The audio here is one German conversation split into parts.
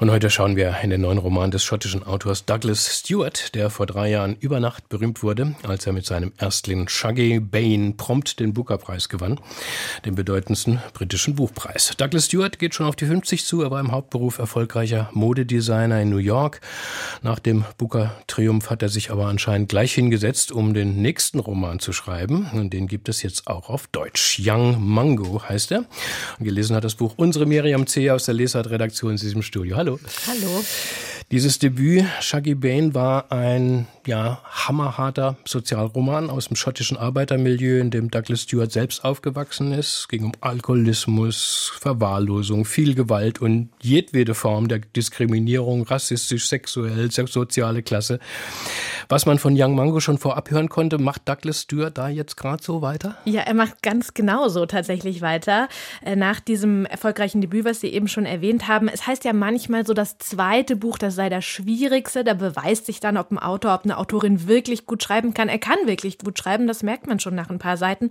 und heute schauen wir in den neuen Roman des schottischen Autors Douglas Stewart, der vor drei Jahren über Nacht berühmt wurde, als er mit seinem Erstling Shaggy Bane prompt den Booker-Preis gewann, den bedeutendsten britischen Buchpreis. Douglas Stewart geht schon auf die 50 zu, er war im Hauptberuf erfolgreicher Modedesigner in New York. Nach dem Booker-Triumph hat er sich aber anscheinend gleich hingesetzt, um den nächsten Roman zu schreiben. Und den gibt es jetzt auch auf Deutsch. Young Mango heißt er. Und gelesen hat das Buch unsere Miriam C. aus der Lesart-Redaktion in diesem Studio. Hallo. Hallo. Hallo. Dieses Debüt, Shaggy Bane, war ein ja, hammerharter Sozialroman aus dem schottischen Arbeitermilieu, in dem Douglas Stewart selbst aufgewachsen ist. Es ging um Alkoholismus, Verwahrlosung, viel Gewalt und jedwede Form der Diskriminierung, rassistisch, sexuell, soziale Klasse. Was man von Young Mango schon vorab hören konnte, macht Douglas Stewart da jetzt gerade so weiter? Ja, er macht ganz genau so tatsächlich weiter. Äh, nach diesem erfolgreichen Debüt, was Sie eben schon erwähnt haben. Es heißt ja manchmal so, das zweite Buch, das sei das schwierigste. Da beweist sich dann, ob ein Autor, ob eine Autorin wirklich gut schreiben kann. Er kann wirklich gut schreiben, das merkt man schon nach ein paar Seiten.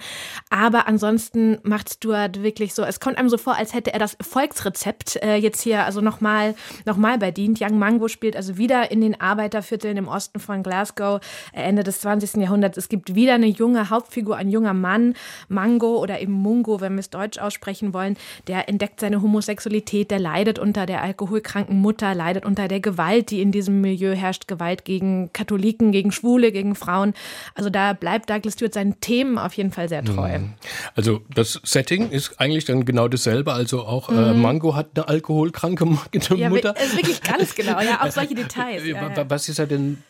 Aber ansonsten macht Stuart wirklich so, es kommt einem so vor, als hätte er das Volksrezept äh, jetzt hier also nochmal noch mal bedient. Young Mango spielt also wieder in den Arbeitervierteln im Osten von Glasgow äh, Ende des 20. Jahrhunderts. Es gibt wieder eine junge Hauptfigur, ein junger Mann, Mango oder eben Mungo, wenn wir es deutsch aussprechen wollen, der entdeckt seine Homosexualität, der leidet unter der alkoholkranken Mutter, leidet unter der Gewalt, die in diesem Milieu herrscht, Gewalt gegen Katholiken gegen Schwule, gegen Frauen. Also da bleibt Douglas Stewart seinen Themen auf jeden Fall sehr treu. Mhm. Also das Setting ist eigentlich dann genau dasselbe. Also auch äh, mhm. Mango hat eine alkoholkranke Mutter. Ja, ist wirklich ganz genau. Ja, auch solche Details. Ja, ja. Was ist er denn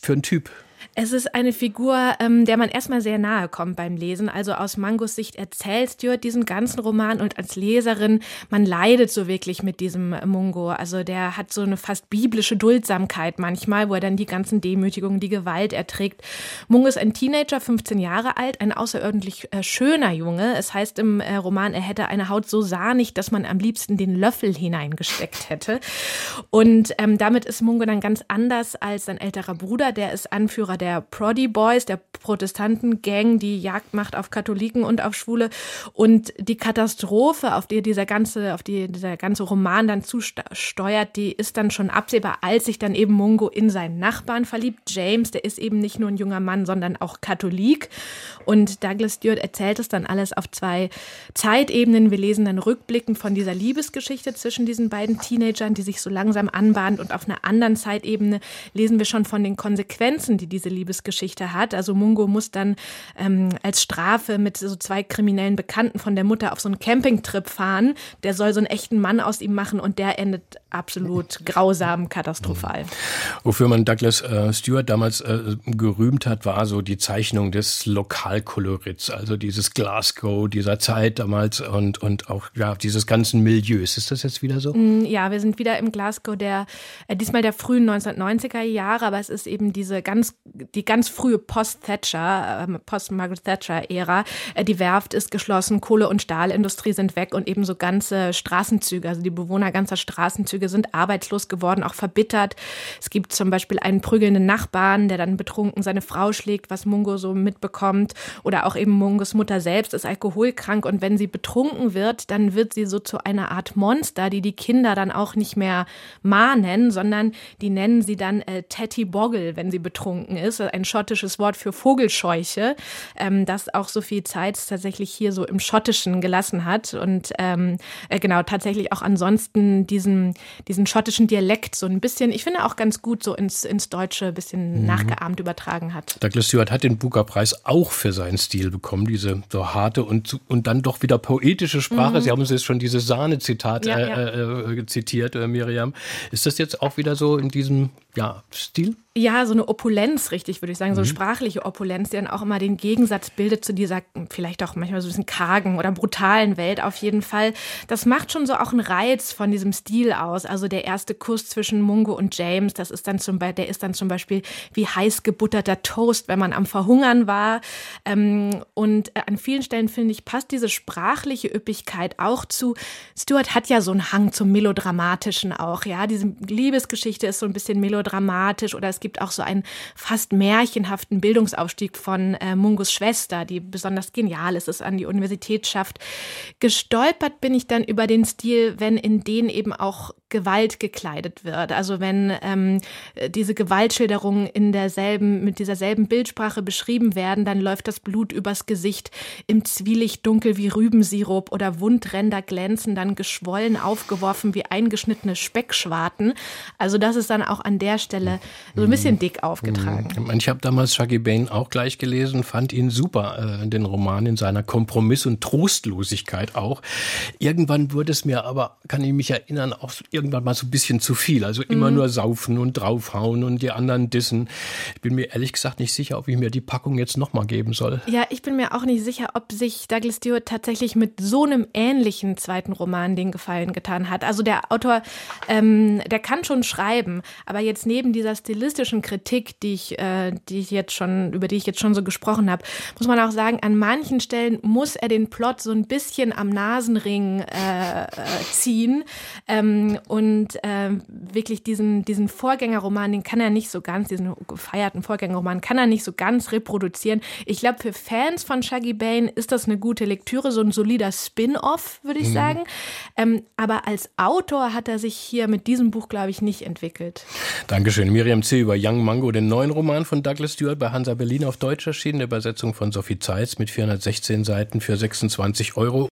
für ein Typ? Es ist eine Figur, ähm, der man erstmal sehr nahe kommt beim Lesen. Also aus Mangos Sicht erzählt Stuart diesen ganzen Roman und als Leserin, man leidet so wirklich mit diesem Mungo. Also der hat so eine fast biblische Duldsamkeit manchmal, wo er dann die ganzen Demütigungen, die Gewalt erträgt. Mungo ist ein Teenager, 15 Jahre alt, ein außerordentlich äh, schöner Junge. Es heißt im äh, Roman, er hätte eine Haut so sahnig, dass man am liebsten den Löffel hineingesteckt hätte. Und ähm, damit ist Mungo dann ganz anders als sein älterer Bruder, der ist Anführer der Proddy Boys, der Protestantengang, die Jagd macht auf Katholiken und auf Schwule. Und die Katastrophe, auf die dieser ganze, auf die dieser ganze Roman dann zusteuert, die ist dann schon absehbar, als sich dann eben Mungo in seinen Nachbarn verliebt. James, der ist eben nicht nur ein junger Mann, sondern auch Katholik. Und Douglas Stewart erzählt es dann alles auf zwei Zeitebenen. Wir lesen dann rückblickend von dieser Liebesgeschichte zwischen diesen beiden Teenagern, die sich so langsam anbahnt. Und auf einer anderen Zeitebene lesen wir schon von den Konsequenzen, die diese Liebesgeschichte hat. Also Mungo muss dann ähm, als Strafe mit so zwei kriminellen Bekannten von der Mutter auf so einen Campingtrip fahren. Der soll so einen echten Mann aus ihm machen und der endet absolut grausam, katastrophal. Wofür man Douglas äh, Stewart damals äh, gerühmt hat, war so die Zeichnung des Lokalkolorits, also dieses Glasgow dieser Zeit damals und, und auch ja, dieses ganzen Milieus. Ist das jetzt wieder so? Mm, ja, wir sind wieder im Glasgow der, äh, diesmal der frühen 1990er Jahre, aber es ist eben diese ganz die ganz frühe Post-Thatcher, äh, Post-Margaret Thatcher-Ära. Äh, die Werft ist geschlossen, Kohle- und Stahlindustrie sind weg und eben so ganze Straßenzüge, also die Bewohner ganzer Straßenzüge sind arbeitslos geworden, auch verbittert. Es gibt zum Beispiel einen prügelnden Nachbarn, der dann betrunken seine Frau schlägt, was Mungo so mitbekommt. Oder auch eben Mungos Mutter selbst ist alkoholkrank und wenn sie betrunken wird, dann wird sie so zu einer Art Monster, die die Kinder dann auch nicht mehr Ma nennen, sondern die nennen sie dann äh, Tatty Boggle, wenn sie betrunken ist ist, ein schottisches Wort für Vogelscheuche, ähm, das auch so viel Zeit tatsächlich hier so im Schottischen gelassen hat und ähm, äh, genau tatsächlich auch ansonsten diesen, diesen schottischen Dialekt so ein bisschen, ich finde auch ganz gut so ins, ins Deutsche ein bisschen mhm. nachgeahmt übertragen hat. Douglas Stewart hat den Booker-Preis auch für seinen Stil bekommen, diese so harte und, und dann doch wieder poetische Sprache. Mhm. Sie haben uns jetzt schon dieses Sahne-Zitat ja, äh, ja. Äh, zitiert, äh, Miriam. Ist das jetzt auch wieder so in diesem ja, Stil? Ja, so eine Opulenz, richtig, würde ich sagen, so mhm. sprachliche Opulenz, die dann auch immer den Gegensatz bildet zu dieser vielleicht auch manchmal so ein bisschen kargen oder brutalen Welt auf jeden Fall. Das macht schon so auch einen Reiz von diesem Stil aus. Also der erste Kuss zwischen Mungo und James, das ist dann zum Beispiel, der ist dann zum Beispiel wie heiß gebutterter Toast, wenn man am Verhungern war. Ähm, und äh, an vielen Stellen finde ich passt diese sprachliche Üppigkeit auch zu. Stuart hat ja so einen Hang zum melodramatischen auch, ja. Diese Liebesgeschichte ist so ein bisschen melodramatisch oder es gibt gibt auch so einen fast märchenhaften Bildungsaufstieg von äh, Mungos Schwester, die besonders genial ist, es an die Universität schafft. Gestolpert bin ich dann über den Stil, wenn in denen eben auch Gewalt gekleidet wird. Also wenn ähm, diese Gewaltschilderungen in derselben, mit dieser selben Bildsprache beschrieben werden, dann läuft das Blut übers Gesicht im Zwielicht dunkel wie Rübensirup oder Wundränder glänzen dann geschwollen aufgeworfen wie eingeschnittene Speckschwarten. Also das ist dann auch an der Stelle so ein bisschen dick aufgetragen. Mhm. Ich habe damals Shaggy Bane auch gleich gelesen, fand ihn super, äh, den Roman in seiner Kompromiss- und Trostlosigkeit auch. Irgendwann wurde es mir aber, kann ich mich erinnern, auch irgendwann mal so ein bisschen zu viel. Also immer mhm. nur saufen und draufhauen und die anderen dissen. Ich bin mir ehrlich gesagt nicht sicher, ob ich mir die Packung jetzt nochmal geben soll. Ja, ich bin mir auch nicht sicher, ob sich Douglas Stewart tatsächlich mit so einem ähnlichen zweiten Roman den Gefallen getan hat. Also der Autor, ähm, der kann schon schreiben, aber jetzt neben dieser stilistischen Kritik, die ich, äh, die ich jetzt schon, über die ich jetzt schon so gesprochen habe, muss man auch sagen, an manchen Stellen muss er den Plot so ein bisschen am Nasenring äh, äh, ziehen. Ähm, und äh, wirklich diesen, diesen Vorgängerroman, den kann er nicht so ganz, diesen gefeierten Vorgängerroman kann er nicht so ganz reproduzieren. Ich glaube, für Fans von Shaggy Bane ist das eine gute Lektüre, so ein solider Spin-off, würde ich mhm. sagen. Ähm, aber als Autor hat er sich hier mit diesem Buch, glaube ich, nicht entwickelt. Dankeschön. Miriam C. über Young Mango, den neuen Roman von Douglas Stewart bei Hansa Berlin auf Deutsch erschienen, der Übersetzung von Sophie Zeitz mit 416 Seiten für 26 Euro.